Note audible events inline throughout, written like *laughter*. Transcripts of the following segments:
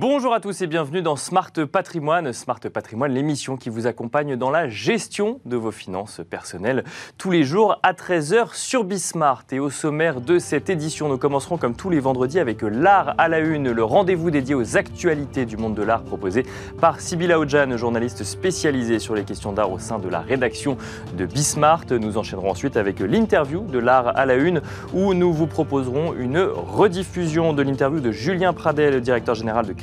Bonjour à tous et bienvenue dans Smart Patrimoine. Smart Patrimoine, l'émission qui vous accompagne dans la gestion de vos finances personnelles tous les jours à 13h sur Bismart. Et au sommaire de cette édition, nous commencerons comme tous les vendredis avec l'art à la une, le rendez-vous dédié aux actualités du monde de l'art proposé par Sybilla Ojan, journaliste spécialisée sur les questions d'art au sein de la rédaction de Bismart. Nous enchaînerons ensuite avec l'interview de l'art à la une où nous vous proposerons une rediffusion de l'interview de Julien Pradel, directeur général de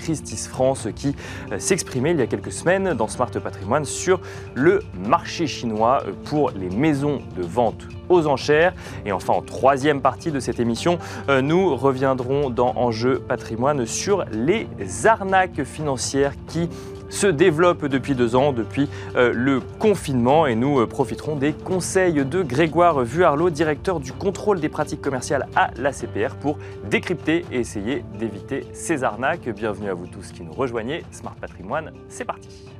France qui euh, s'exprimait il y a quelques semaines dans Smart Patrimoine sur le marché chinois euh, pour les maisons de vente aux enchères. Et enfin, en troisième partie de cette émission, euh, nous reviendrons dans Enjeu patrimoine sur les arnaques financières qui se développe depuis deux ans, depuis euh, le confinement. Et nous euh, profiterons des conseils de Grégoire Vuarlot, directeur du contrôle des pratiques commerciales à la CPR, pour décrypter et essayer d'éviter ces arnaques. Bienvenue à vous tous qui nous rejoignez. Smart Patrimoine, c'est parti.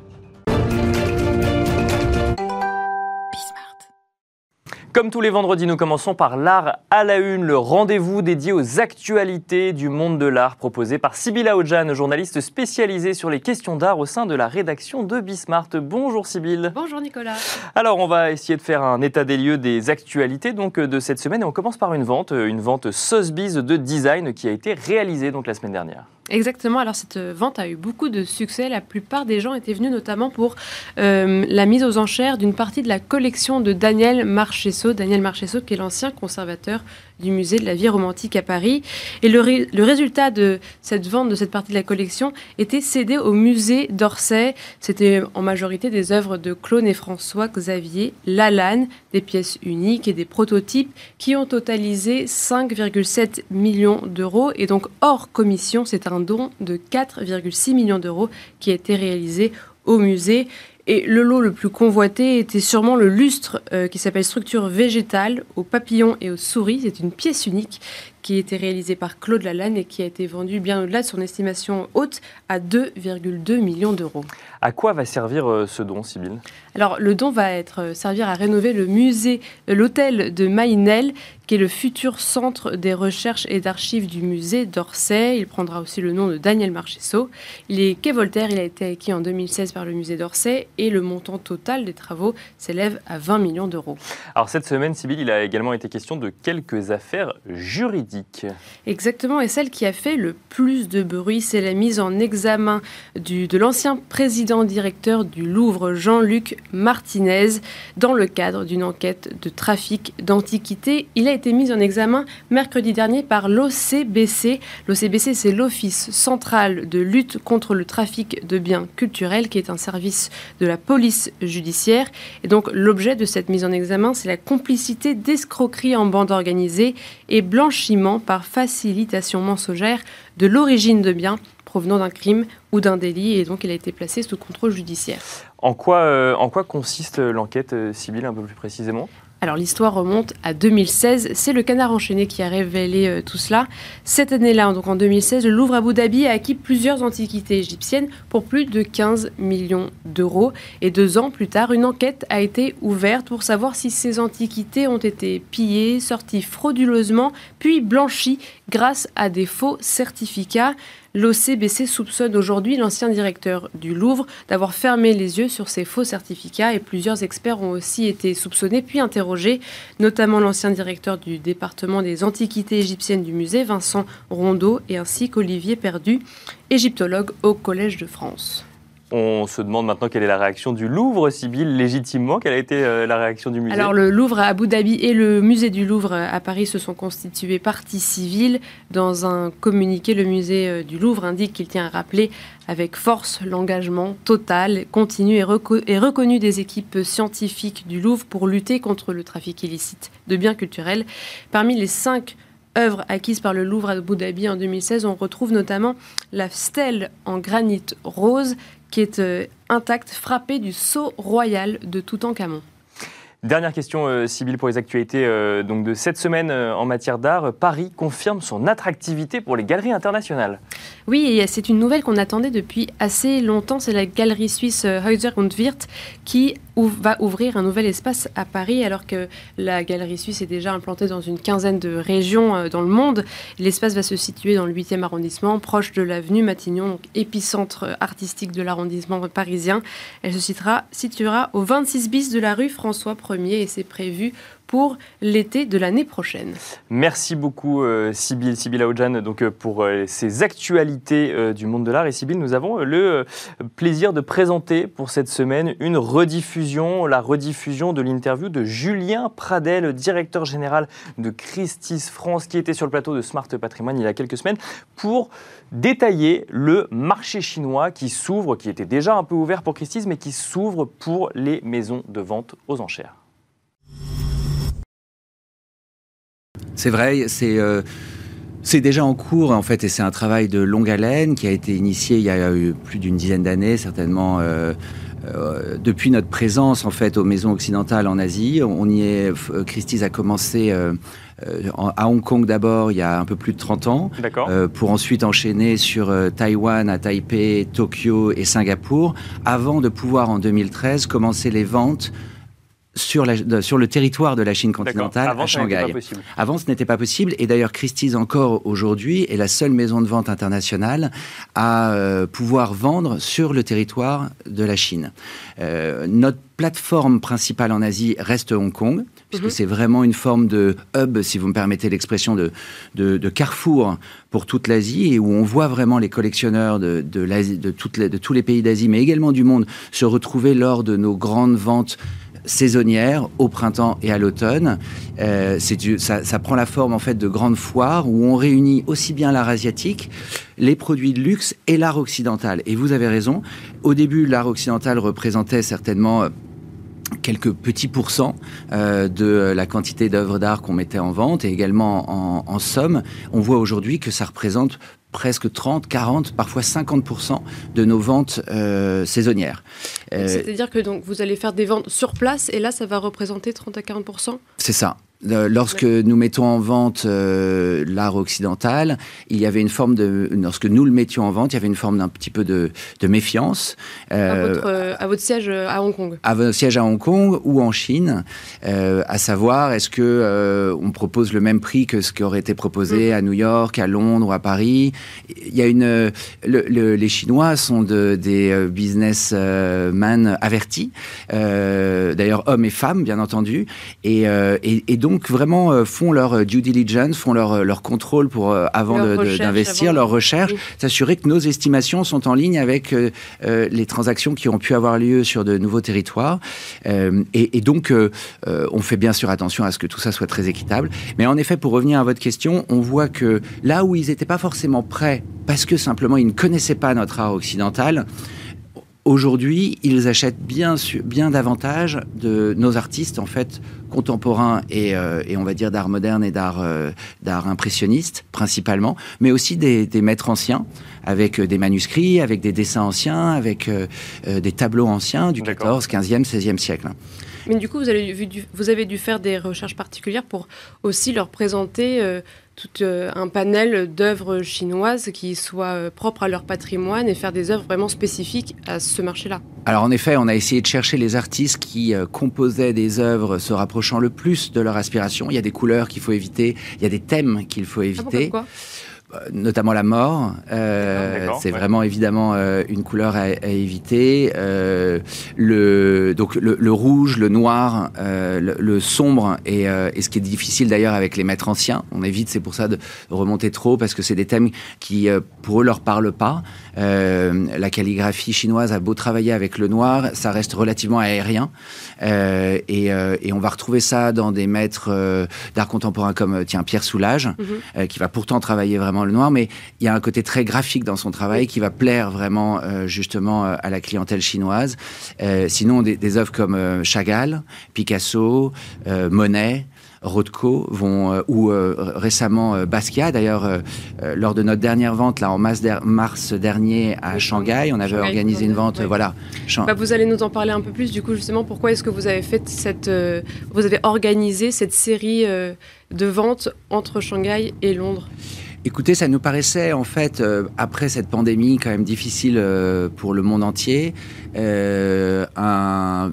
Comme tous les vendredis, nous commençons par l'art à la une, le rendez-vous dédié aux actualités du monde de l'art proposé par Sybilla Ojan, journaliste spécialisée sur les questions d'art au sein de la rédaction de Bismart. Bonjour Sybille. Bonjour Nicolas. Alors on va essayer de faire un état des lieux des actualités donc de cette semaine et on commence par une vente, une vente Sotheby's de design qui a été réalisée donc la semaine dernière. Exactement. Alors cette vente a eu beaucoup de succès. La plupart des gens étaient venus notamment pour euh, la mise aux enchères d'une partie de la collection de Daniel Marchesso. Daniel Marchesso qui est l'ancien conservateur du musée de la vie romantique à Paris. Et le, résultat de cette vente de cette partie de la collection était cédé au musée d'Orsay. C'était en majorité des œuvres de Claude et François Xavier Lalanne, des pièces uniques et des prototypes qui ont totalisé 5,7 millions d'euros. Et donc hors commission, c'est un don de 4,6 millions d'euros qui a été réalisé au musée. Et le lot le plus convoité était sûrement le lustre euh, qui s'appelle Structure végétale aux papillons et aux souris. C'est une pièce unique qui a été réalisée par Claude Lalanne et qui a été vendue bien au-delà de son estimation haute à 2,2 millions d'euros. À quoi va servir euh, ce don, Sybille? Alors, le don va être euh, servir à rénover le musée, l'hôtel de Maïnel, qui est le futur centre des recherches et d'archives du musée d'Orsay. Il prendra aussi le nom de Daniel Marchesso. Il est quai Voltaire, il a été acquis en 2016 par le musée d'Orsay et le montant total des travaux s'élève à 20 millions d'euros. Alors cette semaine, Sybille, il a également été question de quelques affaires juridiques. Exactement, et celle qui a fait le plus de bruit, c'est la mise en examen du, de l'ancien président directeur du Louvre, Jean-Luc Martinez, dans le cadre d'une enquête de trafic d'antiquités. Il a été mis en examen mercredi dernier par l'OCBC. L'OCBC, c'est l'Office central de lutte contre le trafic de biens culturels, qui est un service de la police judiciaire. Et donc l'objet de cette mise en examen, c'est la complicité d'escroquerie en bande organisée et blanchiment par facilitation mensongère de l'origine de biens provenant d'un crime ou d'un délit, et donc il a été placé sous contrôle judiciaire. En quoi, euh, en quoi consiste l'enquête euh, civile un peu plus précisément? Alors l'histoire remonte à 2016, c'est le canard enchaîné qui a révélé euh, tout cela. Cette année-là, donc en 2016, le Louvre Abu Dhabi a acquis plusieurs antiquités égyptiennes pour plus de 15 millions d'euros. Et deux ans plus tard, une enquête a été ouverte pour savoir si ces antiquités ont été pillées, sorties frauduleusement, puis blanchies grâce à des faux certificats. L'OCBC soupçonne aujourd'hui l'ancien directeur du Louvre d'avoir fermé les yeux sur ces faux certificats et plusieurs experts ont aussi été soupçonnés puis interrogés, notamment l'ancien directeur du département des antiquités égyptiennes du musée, Vincent Rondeau, et ainsi qu'Olivier Perdu, égyptologue au Collège de France. On se demande maintenant quelle est la réaction du Louvre, Sibylle, légitimement. Quelle a été euh, la réaction du musée Alors, le Louvre à Abu Dhabi et le musée du Louvre à Paris se sont constitués partie civile. Dans un communiqué, le musée euh, du Louvre indique qu'il tient à rappeler avec force l'engagement total, continu et, et reconnu des équipes scientifiques du Louvre pour lutter contre le trafic illicite de biens culturels. Parmi les cinq œuvres acquises par le Louvre à Abu Dhabi en 2016, on retrouve notamment la stèle en granit rose qui est euh, intact, frappé du sceau royal de Toutankhamon. Dernière question, euh, pour les actualités euh, de cette semaine en matière d'art. Paris confirme son attractivité pour les galeries internationales. Oui, c'est une nouvelle qu'on attendait depuis assez longtemps. C'est la galerie suisse Heuser und Wirth qui va ouvrir un nouvel espace à Paris, alors que la galerie suisse est déjà implantée dans une quinzaine de régions euh, dans le monde. L'espace va se situer dans le 8e arrondissement, proche de l'avenue Matignon, épicentre artistique de l'arrondissement parisien. Elle se situera, situera au 26 bis de la rue François 1er et c'est prévu pour l'été de l'année prochaine. Merci beaucoup euh, Sybille, Sybille Aoudjan, donc, euh, pour euh, ces actualités du monde de l'art. Et Sybille, nous avons le plaisir de présenter pour cette semaine une rediffusion, la rediffusion de l'interview de Julien Pradel, directeur général de Christie's France, qui était sur le plateau de Smart Patrimoine il y a quelques semaines, pour détailler le marché chinois qui s'ouvre, qui était déjà un peu ouvert pour Christie's, mais qui s'ouvre pour les maisons de vente aux enchères. C'est vrai, euh, c'est déjà en cours en fait, et c'est un travail de longue haleine qui a été initié il y a eu plus d'une dizaine d'années, certainement. Euh, euh, depuis notre présence en fait aux maisons occidentales en Asie, on y est. Christie's a commencé à Hong Kong d'abord il y a un peu plus de 30 ans, pour ensuite enchaîner sur Taïwan, à Taipei, Tokyo et Singapour, avant de pouvoir en 2013 commencer les ventes sur, la, sur le territoire de la Chine continentale à Shanghai. Avant, ce n'était pas possible. Et d'ailleurs, Christie's encore aujourd'hui est la seule maison de vente internationale à euh, pouvoir vendre sur le territoire de la Chine. Euh, notre plateforme principale en Asie reste Hong Kong, puisque mhm. c'est vraiment une forme de hub, si vous me permettez l'expression, de, de, carrefour pour toute l'Asie, et où on voit vraiment les collectionneurs de, de, de, toutes de tous les pays d'Asie, mais également du monde, se retrouver lors de nos grandes ventes saisonnière au printemps et à l'automne. Euh, ça, ça, prend la forme en fait de grandes foires où on réunit aussi bien l'art asiatique, les produits de luxe et l'art occidental. Et vous avez raison. Au début, l'art occidental représentait certainement quelques petits pourcents euh, de la quantité d'œuvres d'art qu'on mettait en vente et également en, en somme. On voit aujourd'hui que ça représente presque 30, 40, parfois 50% de nos ventes euh, saisonnières. Euh, c'est-à-dire que donc vous allez faire des ventes sur place et là ça va représenter 30 à 40% C'est ça. Euh, lorsque nous mettons en vente euh, l'art occidental, il y avait une forme de. Lorsque nous le mettions en vente, il y avait une forme d'un petit peu de, de méfiance. Euh, à, votre, à, votre, siège à Hong Kong À votre siège à Hong Kong ou en Chine, à savoir, est-ce que on propose le même prix que ce qui aurait été proposé mm. à New York, à Londres ou à Paris? Il y a une. Le, les Chinois sont de, des businessmen avertis, d'ailleurs hommes et femmes, bien entendu, et, et, et donc donc vraiment euh, font leur euh, due diligence, font leur, euh, leur contrôle pour avant d'investir, leur recherche, s'assurer que nos estimations sont en ligne avec les transactions qui ont pu avoir lieu sur de nouveaux territoires. Et, donc, on fait bien sûr attention à ce que tout ça soit très équitable. Mais en effet, pour revenir à votre question, on voit que là où ils n'étaient pas forcément prêts, parce que simplement ils ne connaissaient pas notre art occidental, Aujourd'hui, ils achètent bien, bien davantage de nos artistes, en fait, contemporains et, euh, on va dire d'art moderne et d'art euh, d'art impressionniste, principalement, mais aussi des, maîtres anciens, avec euh, des manuscrits, avec des dessins anciens, avec des tableaux anciens du 14, 15e, 16e siècle. Mais du coup, vous avez, dû, vous avez dû faire des recherches particulières pour aussi leur présenter tout euh, un panel d'œuvres chinoises qui soient euh, propres à leur patrimoine et faire des œuvres vraiment spécifiques à ce marché-là. Alors en effet, on a essayé de chercher les artistes qui euh, composaient des œuvres se rapprochant le plus de leur aspiration. Il y a des couleurs qu'il faut éviter, il y a des thèmes qu'il faut ah éviter. Ah notamment la mort. Euh, c'est vraiment évidemment euh, une couleur à, éviter. le, donc le, rouge, le noir, le, sombre et, ce qui est difficile d'ailleurs avec les maîtres anciens. On évite, c'est pour ça de remonter trop parce que c'est des thèmes qui pour eux leur parlent pas. la calligraphie chinoise a beau travailler avec le noir, ça reste relativement aérien et, et, on va retrouver ça dans des maîtres d'art contemporain comme tiens Pierre Soulages, mhm. qui va pourtant travailler vraiment le noir, mais il y a un côté très graphique dans son travail qui va plaire vraiment euh, justement euh, à la clientèle chinoise. Euh, sinon, des, des, œuvres comme Chagall, Picasso, Monet. Rothko vont ou récemment Basquiat d'ailleurs lors de notre dernière vente là en mars, mars dernier à Shanghai on avait organisé une vente voilà bah, vous allez nous en parler un peu plus du coup justement pourquoi est-ce que vous avez fait cette vous avez organisé cette série de ventes entre Shanghai et Londres? Écoutez, ça nous paraissait en fait, après cette pandémie quand même difficile pour le monde entier, un,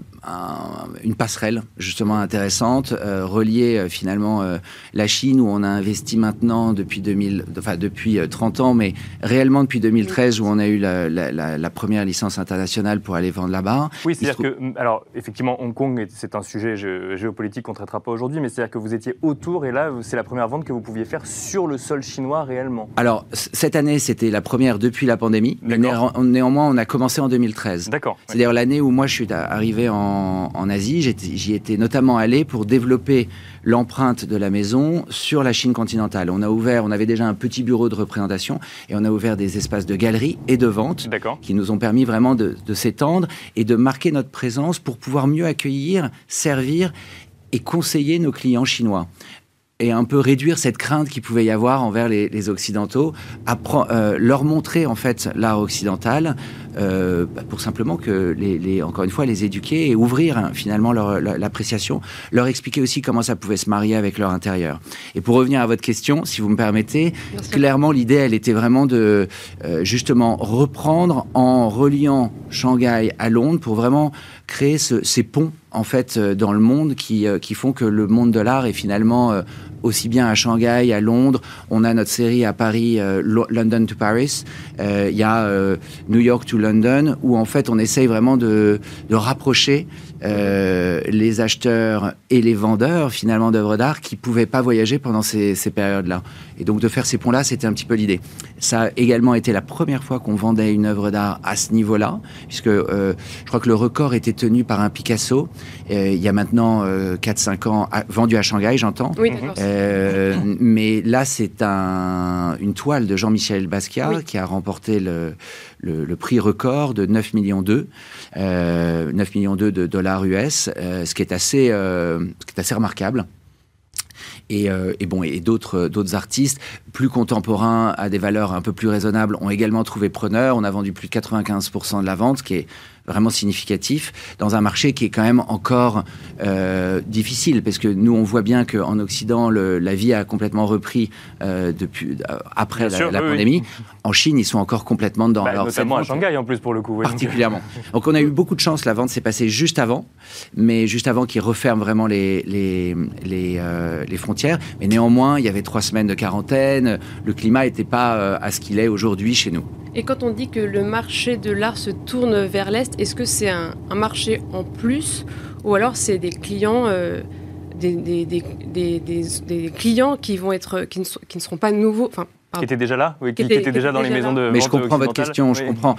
une passerelle justement intéressante, euh, relier euh, finalement euh, la Chine où on a investi maintenant depuis 2000, enfin depuis 30 ans, mais réellement depuis 2013 où on a eu la, première licence internationale pour aller vendre là-bas. Oui, c'est-à-dire que, alors effectivement, Hong Kong, c'est un sujet géopolitique qu'on ne traitera pas aujourd'hui, mais c'est-à-dire que vous étiez autour et là, c'est la première vente que vous pouviez faire sur le sol chinois réellement. Alors, cette année, c'était la première depuis la pandémie. Néanmoins, on a commencé en 2013. D'accord. C'est-à-dire l'année où moi je suis arrivé en en, Asie. J'y étais notamment allé pour développer l'empreinte de la maison sur la Chine continentale. On a ouvert, on avait déjà un petit bureau de représentation et on a ouvert des espaces de galerie et de vente qui nous ont permis vraiment de, de s'étendre et de marquer notre présence pour pouvoir mieux accueillir, servir et conseiller nos clients chinois et un peu réduire cette crainte qu'il pouvait y avoir envers les, occidentaux, euh, leur montrer en fait l'art occidental euh, bah, pour simplement que les, encore une fois les éduquer et ouvrir hein, finalement leur, l'appréciation, leur expliquer aussi comment ça pouvait se marier avec leur intérieur. Et pour revenir à votre question, si vous me permettez, clairement l'idée elle était vraiment de euh, justement reprendre en reliant Shanghai à Londres pour vraiment créer ces ponts en fait euh, dans le monde qui, euh, qui font que le monde de l'art est finalement euh, aussi bien à Shanghai, à Londres. On a notre série à Paris, London to Paris. Il y a New York to London, où en fait on essaye vraiment de, de rapprocher euh, les acheteurs et les vendeurs finalement d'œuvres d'art qui pouvaient pas voyager pendant ces, périodes-là. Et donc de faire ces ponts-là, c'était un petit peu l'idée. Ça a également été la première fois qu'on vendait une œuvre d'art à ce niveau-là, puisque euh, je crois que le record était tenu par un Picasso euh, il y a maintenant 4-5 ans, vendu à Shanghai, j'entends. Oui, mais là, c'est un, une toile de Jean-Michel Basquiat qui a remporté le, le, prix record de 9 millions d'euros, 9 millions de dollars US, euh, ce qui est assez, euh, ce qui est assez remarquable. Et, euh, et, bon, et d'autres d'autres artistes plus contemporains à des valeurs un peu plus raisonnables ont également trouvé preneur. On a vendu plus de 95% de la vente, ce qui est vraiment significatif dans un marché qui est quand même encore euh, difficile parce que nous on voit bien qu'en Occident le, la vie a complètement repris euh, depuis euh, après la, pandémie. En Chine ils sont encore complètement dedans. Bah, Alors, notamment à Shanghai en plus pour le coup. Particulièrement. *laughs* Donc on a eu beaucoup de chance. La vente s'est passée juste avant, mais juste avant qu'ils referment vraiment les les les, les, frontières. Mais néanmoins il y avait trois semaines de quarantaine. Le climat n'était pas à ce qu'il est aujourd'hui chez nous. Et quand on dit que le marché de l'art se tourne vers l'Est, est-ce que c'est un, marché en plus ou alors c'est des clients euh, des, des, des, des, clients qui vont être qui ne, qui ne seront pas nouveaux enfin qui étaient déjà là oui, qui, étaient, déjà dans les maisons de Mais je comprends votre question, je comprends.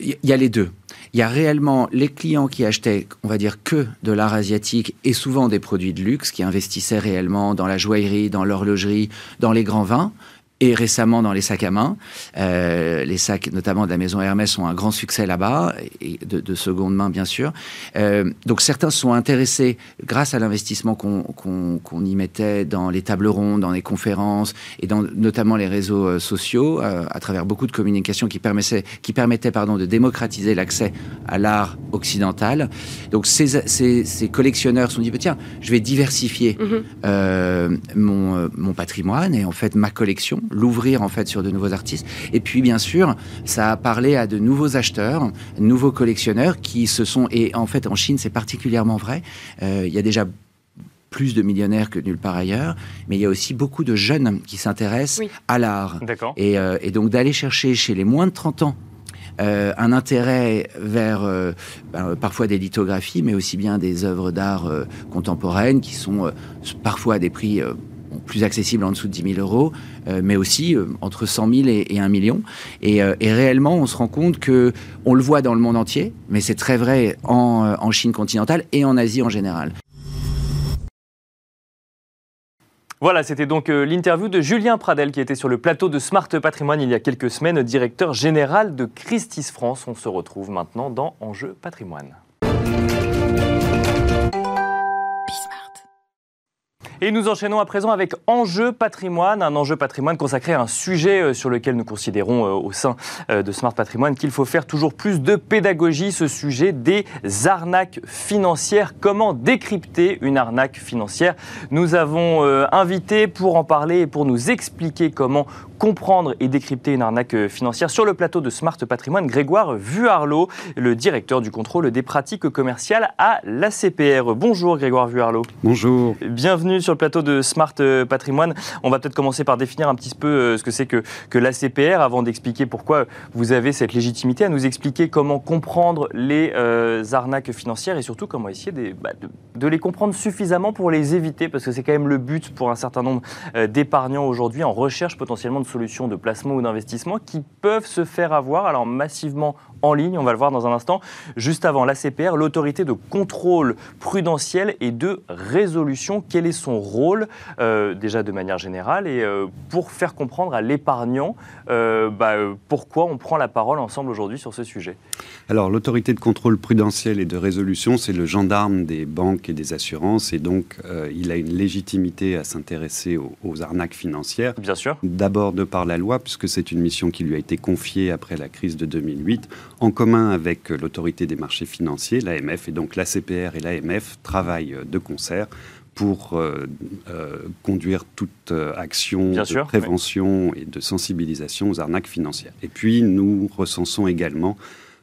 Il y a les deux. Il y a réellement les clients qui achetaient, on va dire, que de l'art asiatique et souvent des produits de luxe, qui investissaient réellement dans la joaillerie, dans l'horlogerie, dans les grands vins et récemment dans les sacs à main. Euh, les sacs, notamment de la maison Hermès, ont un grand succès là-bas, et de, de, seconde main bien sûr. Euh, donc certains se sont intéressés, grâce à l'investissement qu'on y mettait dans les tables rondes, dans les conférences, et dans notamment les réseaux euh, sociaux, euh, à travers beaucoup de communication qui permettaient, qui permettaient pardon, de démocratiser l'accès à l'art occidental. Donc ces, ces, ces, collectionneurs se sont dit, bah, tiens, je vais diversifier euh, mon, mon patrimoine et en fait ma collection l'ouvrir en fait sur de nouveaux artistes. Et puis bien sûr, ça a parlé à de nouveaux acheteurs, nouveaux collectionneurs qui se sont et en fait en Chine c'est particulièrement vrai. Euh, il y a déjà plus de millionnaires que nulle part ailleurs, mais il y a aussi beaucoup de jeunes qui s'intéressent à l'art. Et, euh, et, donc d'aller chercher chez les moins de 30 ans euh, un intérêt vers ben, parfois des lithographies, mais aussi bien des œuvres d'art contemporaines qui sont parfois à des prix plus accessible en dessous de 10 000 euros, euh, mais aussi euh, entre 100 000 et, 1 million. Euh, et, réellement, on se rend compte que on le voit dans le monde entier, mais c'est très vrai en, en Chine continentale et en Asie en général. Voilà, c'était donc l'interview de Julien Pradel qui était sur le plateau de Smart Patrimoine il y a quelques semaines, directeur général de Christis France. On se retrouve maintenant dans Enjeu Patrimoine. Et nous enchaînons à présent avec Enjeu patrimoine, un enjeu patrimoine consacré à un sujet euh, sur lequel nous considérons euh, au sein euh, de Smart Patrimoine qu'il faut faire toujours plus de pédagogie, ce sujet des arnaques financières. Comment décrypter une arnaque financière? Nous avons invité pour en parler et pour nous expliquer comment comprendre et décrypter une arnaque financière sur le plateau de Smart Patrimoine, Grégoire Vuarlot, le directeur du contrôle des pratiques commerciales à l'ACPR. Bonjour Grégoire Vuarlot. Bonjour. Bienvenue sur le plateau de Smart euh, Patrimoine. On va peut-être commencer par définir un petit peu euh, ce que c'est que, que l'ACPR avant d'expliquer pourquoi vous avez cette légitimité à nous expliquer comment comprendre les euh, arnaques financières et surtout comment essayer bah, de, de, les comprendre suffisamment pour les éviter parce que c'est quand même le but pour un certain nombre d'épargnants aujourd'hui en recherche potentiellement de solutions de placement ou d'investissement qui peuvent se faire avoir alors massivement en ligne, on va le voir dans un instant. Juste avant l'ACPR, l'autorité de contrôle prudentiel et de résolution. Quel est son rôle, euh, déjà de manière générale, et euh, pour faire comprendre à l'épargnant euh, bah, pourquoi on prend la parole ensemble aujourd'hui sur ce sujet Alors, l'autorité de contrôle prudentiel et de résolution, c'est le gendarme des banques et des assurances, et donc il a une légitimité à s'intéresser aux, aux, arnaques financières. Bien sûr. D'abord de par la loi, puisque c'est une mission qui lui a été confiée après la crise de 2008 en commun avec l'autorité des marchés financiers, l'AMF, et donc l'ACPR et l'AMF travaillent de concert pour euh, euh, conduire toute euh, action de prévention et de sensibilisation aux arnaques financières. Et puis, nous recensons également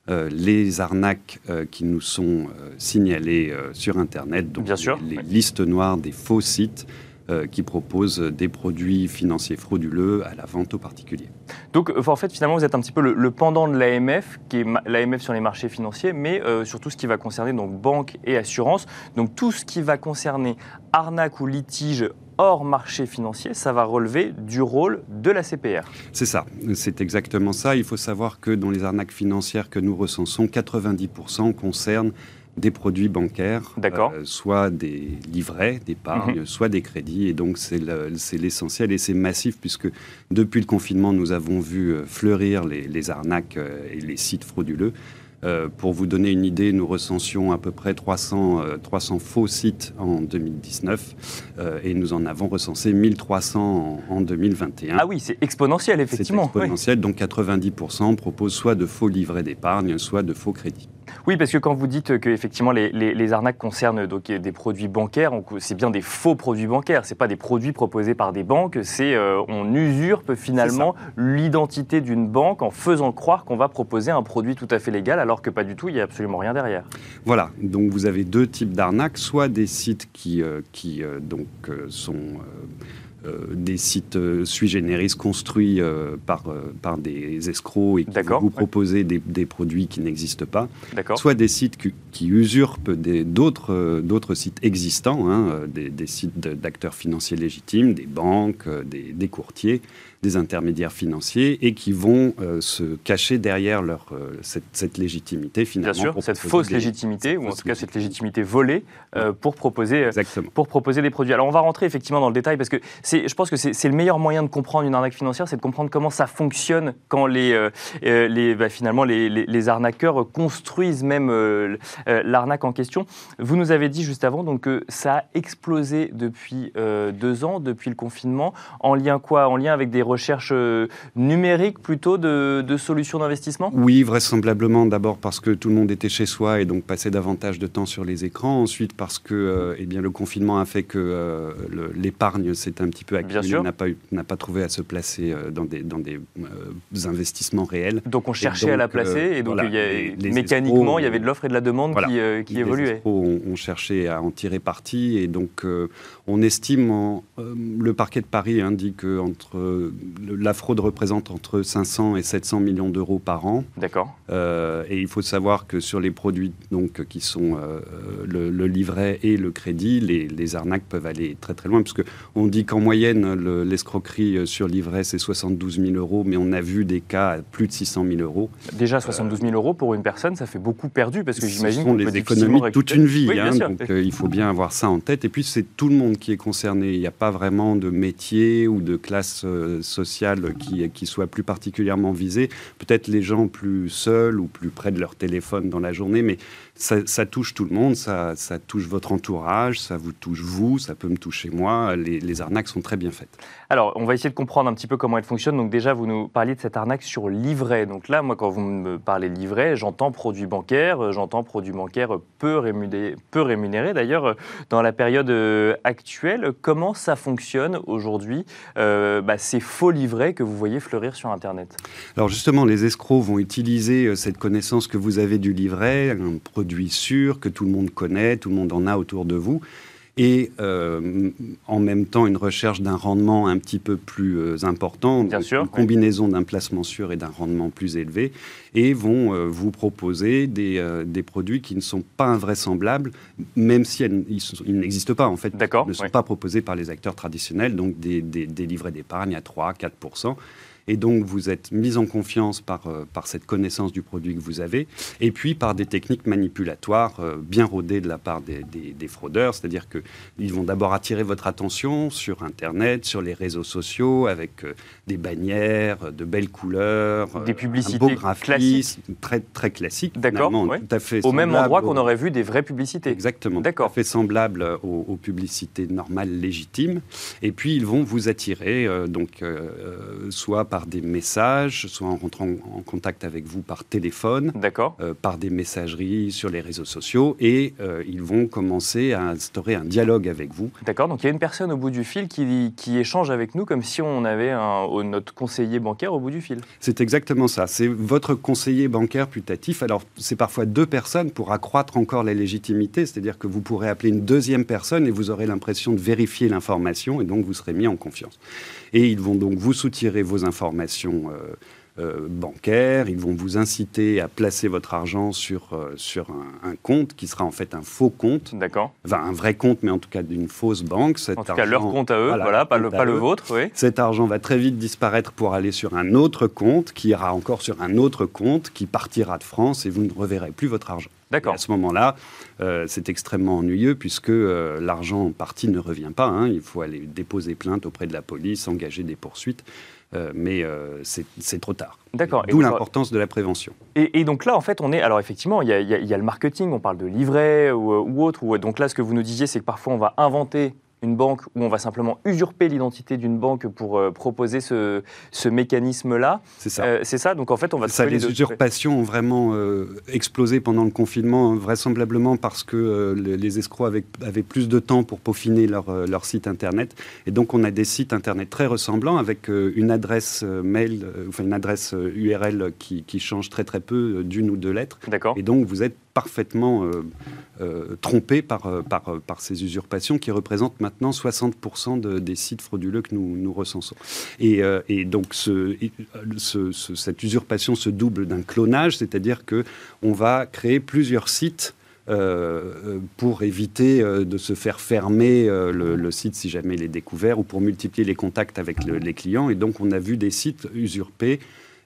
les arnaques qui nous sont signalées sur Internet, donc Bien sûr, les listes noires des faux sites euh, qui propose des produits financiers frauduleux à la vente aux particuliers. Donc, euh, en fait, finalement, vous êtes un petit peu le, pendant de l'AMF, qui est l'AMF sur les marchés financiers, mais euh, sur tout ce qui va concerner donc banque et assurance. Donc, tout ce qui va concerner arnaque ou litige hors marché financier, ça va relever du rôle de la CPR. C'est ça, c'est exactement ça. Il faut savoir que dans les arnaques financières que nous recensons, 90% concernent des produits bancaires, euh, soit des livrets d'épargne, mhm. soit des crédits. Et donc, c'est l'essentiel et c'est massif puisque depuis le confinement, nous avons vu euh, fleurir les, arnaques euh, et les sites frauduleux. pour vous donner une idée, nous recensions à peu près 300, 300 faux sites en 2019 et nous en avons recensé 1300 en, 2021. Ah oui, c'est exponentiel, effectivement. C'est exponentiel, donc 90% proposent soit de faux livrets d'épargne, soit de faux crédits. Oui, parce que quand vous dites que effectivement les, les, arnaques concernent donc des produits bancaires, c'est bien des faux produits bancaires. C'est pas des produits proposés par des banques. C'est euh, on usurpe finalement l'identité d'une banque en faisant croire qu'on va proposer un produit tout à fait légal, alors que pas du tout. Il y a absolument rien derrière. Voilà. Donc vous avez deux types d'arnaques, soit des sites qui, euh, qui euh, donc sont des sites euh, sui generis construits euh, par, par des escrocs et qui vous proposer des, des, produits qui n'existent pas, soit des sites qui, usurpent d'autres d'autres sites existants, hein, des, des, sites d'acteurs financiers légitimes, des banques, des, des courtiers, des intermédiaires financiers et qui vont euh, se cacher derrière leur, euh, cette, légitimité finalement. Bien sûr, cette fausse légitimité, ou en tout cas cette légitimité volée euh, pour, proposer, pour proposer des produits. Alors on va rentrer effectivement dans le détail parce que je pense que c'est le meilleur moyen de comprendre une arnaque financière, c'est de comprendre comment ça fonctionne quand les, les, bah, finalement les, les, arnaqueurs construisent même l'arnaque en question. Vous nous avez dit juste avant donc, que ça a explosé depuis deux ans, depuis le confinement, en lien quoi? En lien avec des recherche euh, numérique plutôt de, solutions d'investissement? Oui, vraisemblablement. D'abord parce que tout le monde était chez soi et donc passait davantage de temps sur les écrans. Ensuite parce que euh, eh bien, le confinement a fait que euh, l'épargne s'est un petit peu accumulée, n'a pas, n'a pas trouvé à se placer dans des, dans des investissements réels. Donc on cherchait à la placer et donc mécaniquement il y avait de l'offre et de la demande qui, qui évoluaient. On, on, cherchait à en tirer parti et donc on estime, le parquet de Paris indique entre la fraude représente entre 500 et 700 millions d'euros par an. D'accord. Euh, et il faut savoir que sur les produits donc, qui sont euh, le, livret et le crédit, les, arnaques peuvent aller très très loin, puisque on dit qu'en moyenne, l'escroquerie sur livret, c'est 72 000 euros, mais on a vu des cas à plus de 600 000 euros. Déjà 72 000 euros pour une personne, ça fait beaucoup perdu, parce que j'imagine qu'on les économies toute une vie. Hein, donc euh, il faut bien avoir ça en tête. Et puis c'est tout le monde qui est concerné. Il n'y a pas vraiment de métier ou de classe sociale qui, qui soit plus particulièrement visée. Peut-être les gens plus seuls ou plus près de leur téléphone dans la journée, mais ça, touche tout le monde, ça, ça, touche votre entourage, ça vous touche vous, ça peut me toucher moi. Les, les, arnaques sont très bien faites. Alors, on va essayer de comprendre un petit peu comment elles fonctionnent. Donc déjà, vous nous parliez de cette arnaque sur livret. Donc là, moi, quand vous me parlez livret, j'entends produit bancaire, j'entends produit bancaire peu rémunéré, peu rémunéré. D'ailleurs, dans la période euh, actuelle, comment ça fonctionne aujourd'hui, euh, bah, ces faux livrets que vous voyez fleurir sur Internet? Alors justement, les escrocs vont utiliser euh, cette connaissance que vous avez du livret, un produit sûr que tout le monde connaît, tout le monde en a autour de vous, et euh, en même temps une recherche d'un rendement un petit peu plus euh, important, Bien une combinaison d'un placement sûr et d'un rendement plus élevé, et vont euh, vous proposer des, des, produits qui ne sont pas invraisemblables, même si ils, n'existent pas en fait, ne sont pas proposés par les acteurs traditionnels, donc des, des, des livrets d'épargne à 3-4%. Et donc, vous êtes mis en confiance par, euh, par cette connaissance du produit que vous avez, et puis par des techniques manipulatoires euh, bien rodées de la part des, des, fraudeurs. C'est-à-dire qu'ils vont d'abord attirer votre attention sur Internet, sur les réseaux sociaux, avec euh, des bannières, de belles couleurs, des publicités un beau classiques. très, très classique. D'accord. Tout à fait Au même endroit qu'on aurait vu des vraies publicités. Exactement. D'accord. Tout à fait semblable aux, publicités normales, légitimes. Et puis, ils vont vous attirer, donc, soit par par des messages, soit en rentrant en contact avec vous par téléphone, euh, par des messageries sur les réseaux sociaux, et euh, ils vont commencer à instaurer un dialogue avec vous. D'accord, donc il y a une personne au bout du fil qui, qui échange avec nous comme si on avait un, notre conseiller bancaire au bout du fil. C'est exactement ça, c'est votre conseiller bancaire putatif. Alors c'est parfois deux personnes pour accroître encore la légitimité, c'est-à-dire que vous pourrez appeler une deuxième personne et vous aurez l'impression de vérifier l'information et donc vous serez mis en confiance. Et ils vont donc vous soutirer vos informations informations euh, euh, bancaires, ils vont vous inciter à placer votre argent sur, euh, sur un, compte qui sera en fait un faux compte. D'accord. Enfin, un vrai compte, mais en tout cas d'une fausse banque. Cet en tout cas, leur compte à eux, voilà, pas, le, pas le, vôtre. Oui. Cet argent va très vite disparaître pour aller sur un autre compte, qui ira encore sur un autre compte, qui partira de France et vous ne reverrez plus votre argent. D'accord. À ce moment-là, c'est extrêmement ennuyeux puisque l'argent en partie ne revient pas. Hein. Il faut aller déposer plainte auprès de la police, engager des poursuites. Euh, mais euh, c'est trop tard. D'accord. D'où l'importance de la prévention. Et, donc là, en fait, on est. Alors, effectivement, il y, a, le marketing, on parle de livret ou, ou autre. Ou, donc là, ce que vous nous disiez, c'est que parfois, on va inventer une banque où on va simplement usurper l'identité d'une banque pour euh, proposer ce, ce mécanisme-là. C'est ça. Euh, c'est ça. Donc en fait, on va. Ça, les, usurpations ont vraiment euh, explosé pendant le confinement, hein, vraisemblablement parce que les escrocs avaient, avaient, plus de temps pour peaufiner leur, leur, site internet. Et donc on a des sites internet très ressemblants avec une adresse mail, enfin une adresse URL qui, qui change très très peu d'une ou deux lettres. D'accord. Et donc vous êtes parfaitement euh, euh, trompé par, euh, par, par, ces usurpations qui représentent maintenant 60% des sites frauduleux que nous, recensons. Et, et donc ce, cette usurpation se double d'un clonage, c'est-à-dire qu'on va créer plusieurs sites pour éviter de se faire fermer le, site si jamais il est découvert ou pour multiplier les contacts avec les clients. Et donc on a vu des sites usurpés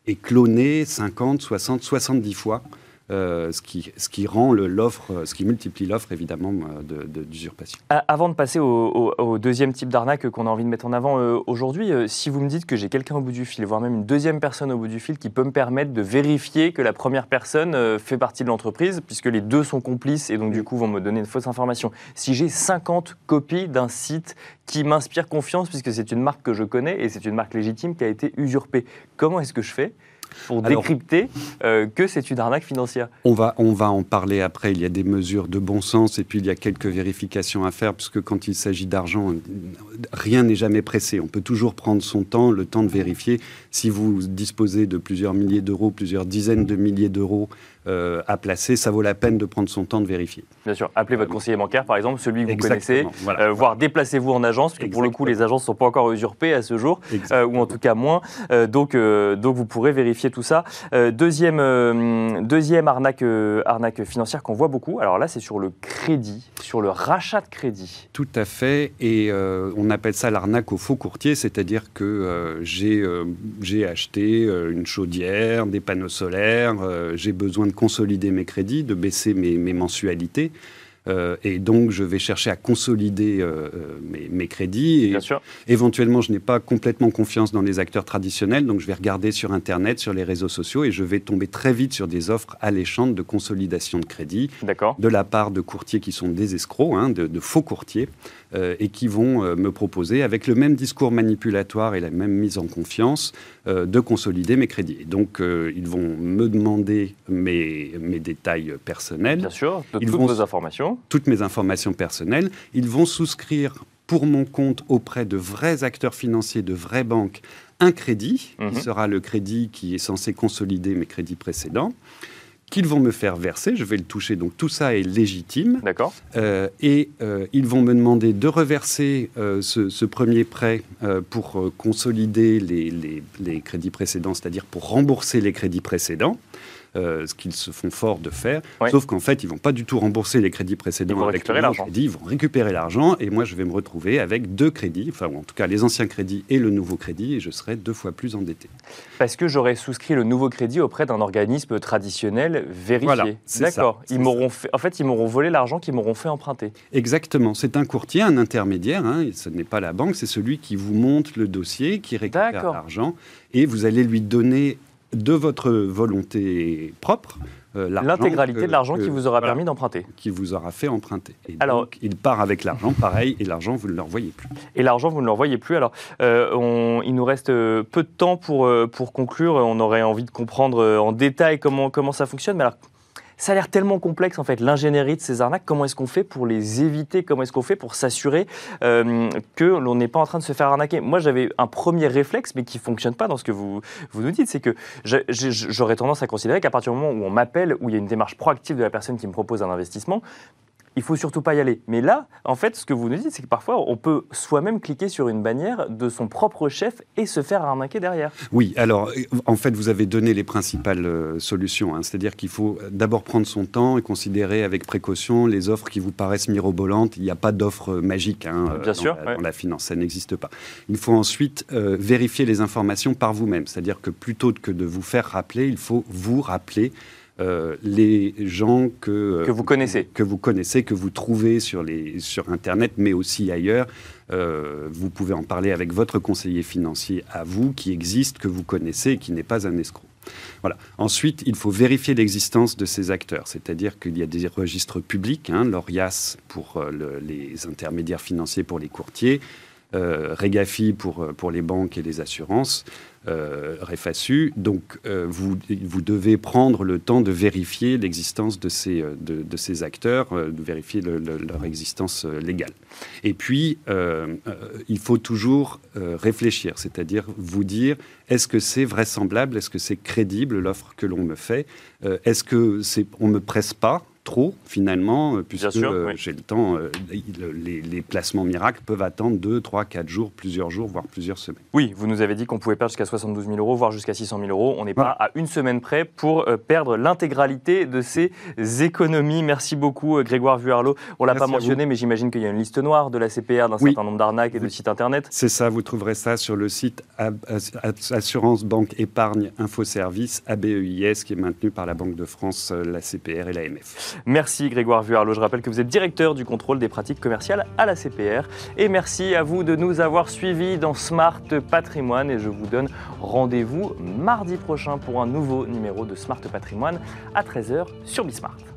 et clonés 50, 60, 70 fois. Euh, ce, qui, ce qui rend l'offre, ce qui multiplie l'offre évidemment euh, d'usurpation. Avant de passer au, deuxième type d'arnaque qu'on a envie de mettre en avant euh, aujourd'hui, si vous me dites que j'ai quelqu'un au bout du fil, voire même une deuxième personne au bout du fil qui peut me permettre de vérifier que la première personne fait partie de l'entreprise, puisque les deux sont complices et donc du coup vont me donner une fausse information. Si j'ai 50 copies d'un site qui m'inspire confiance, puisque c'est une marque que je connais et c'est une marque légitime qui a été usurpée, comment est-ce que je fais? Pour décrypter euh, que c'est une arnaque financière on va, on va en parler après. Il y a des mesures de bon sens et puis il y a quelques vérifications à faire, puisque quand il s'agit d'argent, rien n'est jamais pressé. On peut toujours prendre son temps, le temps de vérifier. Si vous disposez de plusieurs milliers d'euros, plusieurs dizaines de milliers d'euros euh, à placer, ça vaut la peine de prendre son temps de vérifier. Bien sûr, appelez votre conseiller bancaire, par exemple, celui que vous connaissez, euh, voire déplacez-vous en agence, parce que pour le coup, les agences ne sont pas encore usurpées à ce jour, euh, ou en tout cas moins. donc, donc, vous pourrez vérifier tout ça. deuxième, deuxième arnaque, arnaque financière qu'on voit beaucoup, alors là, c'est sur le crédit, sur le rachat de crédit. Tout à fait, et on appelle ça l'arnaque au faux courtier, c'est-à-dire que j'ai j'ai acheté une chaudière, des panneaux solaires, j'ai besoin de consolider mes crédits, de baisser mes, mensualités. Euh, et donc, je vais chercher à consolider euh, mes, mes, crédits. Et Bien sûr. Éventuellement, je n'ai pas complètement confiance dans les acteurs traditionnels, donc je vais regarder sur Internet, sur les réseaux sociaux, et je vais tomber très vite sur des offres alléchantes de consolidation de crédit de la part de courtiers qui sont des escrocs, hein, de, de, faux courtiers, euh, et qui vont euh, me proposer, avec le même discours manipulatoire et la même mise en confiance, euh, de consolider mes crédits. Et donc, ils vont me demander mes, mes détails personnels. Bien sûr, de ils toutes vont, vos informations. Toutes mes informations personnelles. Ils vont souscrire pour mon compte auprès de vrais acteurs financiers, de vraies banques, un crédit, Mhm. qui sera le crédit qui est censé consolider mes crédits précédents, qu'ils vont me faire verser. Je vais le toucher, donc tout ça est légitime. D'accord. Euh, et euh, ils vont me demander de reverser euh, ce, ce premier prêt pour consolider les, les- les crédits précédents, c'est-à-dire pour rembourser les crédits précédents. Euh, ce qu'ils se font fort de faire, sauf qu'en fait, ils vont pas du tout rembourser les crédits précédents Ils vont avec récupérer l'argent. ils vont récupérer l'argent, et moi, je vais me retrouver avec deux crédits, enfin, ou en tout cas, les anciens crédits et le nouveau crédit, et je serai deux fois plus endetté. Parce que j'aurais souscrit le nouveau crédit auprès d'un organisme traditionnel vérifié. Voilà, D'accord. Ils m'auront fait, en fait, ils m'auront volé l'argent qu'ils m'auront fait emprunter. Exactement. C'est un courtier, un intermédiaire. hein, ce n'est pas la banque, c'est celui qui vous monte le dossier, qui récupère l'argent, et vous allez lui donner de votre volonté propre euh, L'intégralité de l'argent qui vous aura voilà, permis d'emprunter. qui vous aura fait emprunter. Et Alors- donc, il part avec l'argent, pareil, et l'argent, vous ne le revoyez plus. Et l'argent, vous ne le revoyez plus. Alors, euh, on- il nous reste euh, peu de temps pour, pour conclure. On aurait envie de comprendre en détail comment, comment ça fonctionne. Mais alors, ça a l'air tellement complexe, en fait, l'ingénierie de ces arnaques. Comment est-ce qu'on fait pour les éviter? Comment est-ce qu'on fait pour s'assurer euh, que l'on n'est pas en train de se faire arnaquer? Moi, j'avais un premier réflexe, mais qui ne fonctionne pas dans ce que vous, vous nous dites. C'est que j'aurais tendance à considérer qu'à partir du moment où on m'appelle, où il y a une démarche proactive de la personne qui me propose un investissement, il faut surtout pas y aller. Mais là, en fait, ce que vous nous dites, c'est que parfois, on peut soi-même cliquer sur une bannière de son propre chef et se faire arnaquer derrière. Oui, alors euh, en fait, vous avez donné les principales euh, solutions. hein. C'est-à-dire qu'il faut d'abord prendre son temps et considérer avec précaution les offres qui vous paraissent mirobolantes. Il n'y a pas d'offre magique hein, euh, Bien dans, sûr, la, ouais. dans la finance, ça n'existe pas. Il faut ensuite euh, vérifier les informations par vous-même. C'est-à-dire que plutôt que de vous faire rappeler, il faut vous rappeler. Euh, les gens que, euh, Que vous connaissez. que vous connaissez, que vous trouvez sur, les, sur Internet, mais aussi ailleurs. Euh, vous pouvez en parler avec votre conseiller financier à vous, qui existe, que vous connaissez, et qui n'est pas un escroc. Voilà. Ensuite, il faut vérifier l'existence de ces acteurs, c'est-à-dire qu'il y a des registres publics, hein, l'ORIAS pour euh, le- les intermédiaires financiers pour les courtiers, euh, Regafi pour, pour les banques et les assurances, euh. Donc, euh, vous, vous devez prendre le temps de vérifier l'existence de ces, euh, de, ces acteurs, euh, de vérifier le- le- leur existence légale. Et puis, il faut toujours réfléchir, c'est-à-dire vous dire est-ce que c'est vraisemblable, est-ce que c'est crédible l'offre que l'on me fait, est-ce que c'est, on me presse pas trop finalement, euh, puisque sûr, euh, oui. j'ai le temps, euh, le- les, les placements miracles peuvent attendre 2, 3, 4 jours, plusieurs jours, voire plusieurs semaines. Oui, vous nous avez dit qu'on pouvait perdre jusqu'à 72 000 euros, voire jusqu'à 600 000 euros. On n'est pas à une semaine près pour perdre l'intégralité de ces économies. Merci beaucoup, Grégoire Vuarlot. On l'a pas mentionné, mais j'imagine qu'il y a une liste noire de la CPR d'un Oui. certain nombre d'arnaques et de Oui. sites internet. C'est ça, vous trouverez ça sur le site Assurance Banque Épargne Info Service, ABEIS, qui est maintenu par la Banque de France, la CPR et l'AMF. Merci Grégoire Vuarlot. Je rappelle que vous êtes directeur du contrôle des pratiques commerciales à la CPR. Et merci à vous de nous avoir suivis dans Smart Patrimoine. Et je vous donne rendez-vous mardi prochain pour un nouveau numéro de Smart Patrimoine à 13h sur Bismart.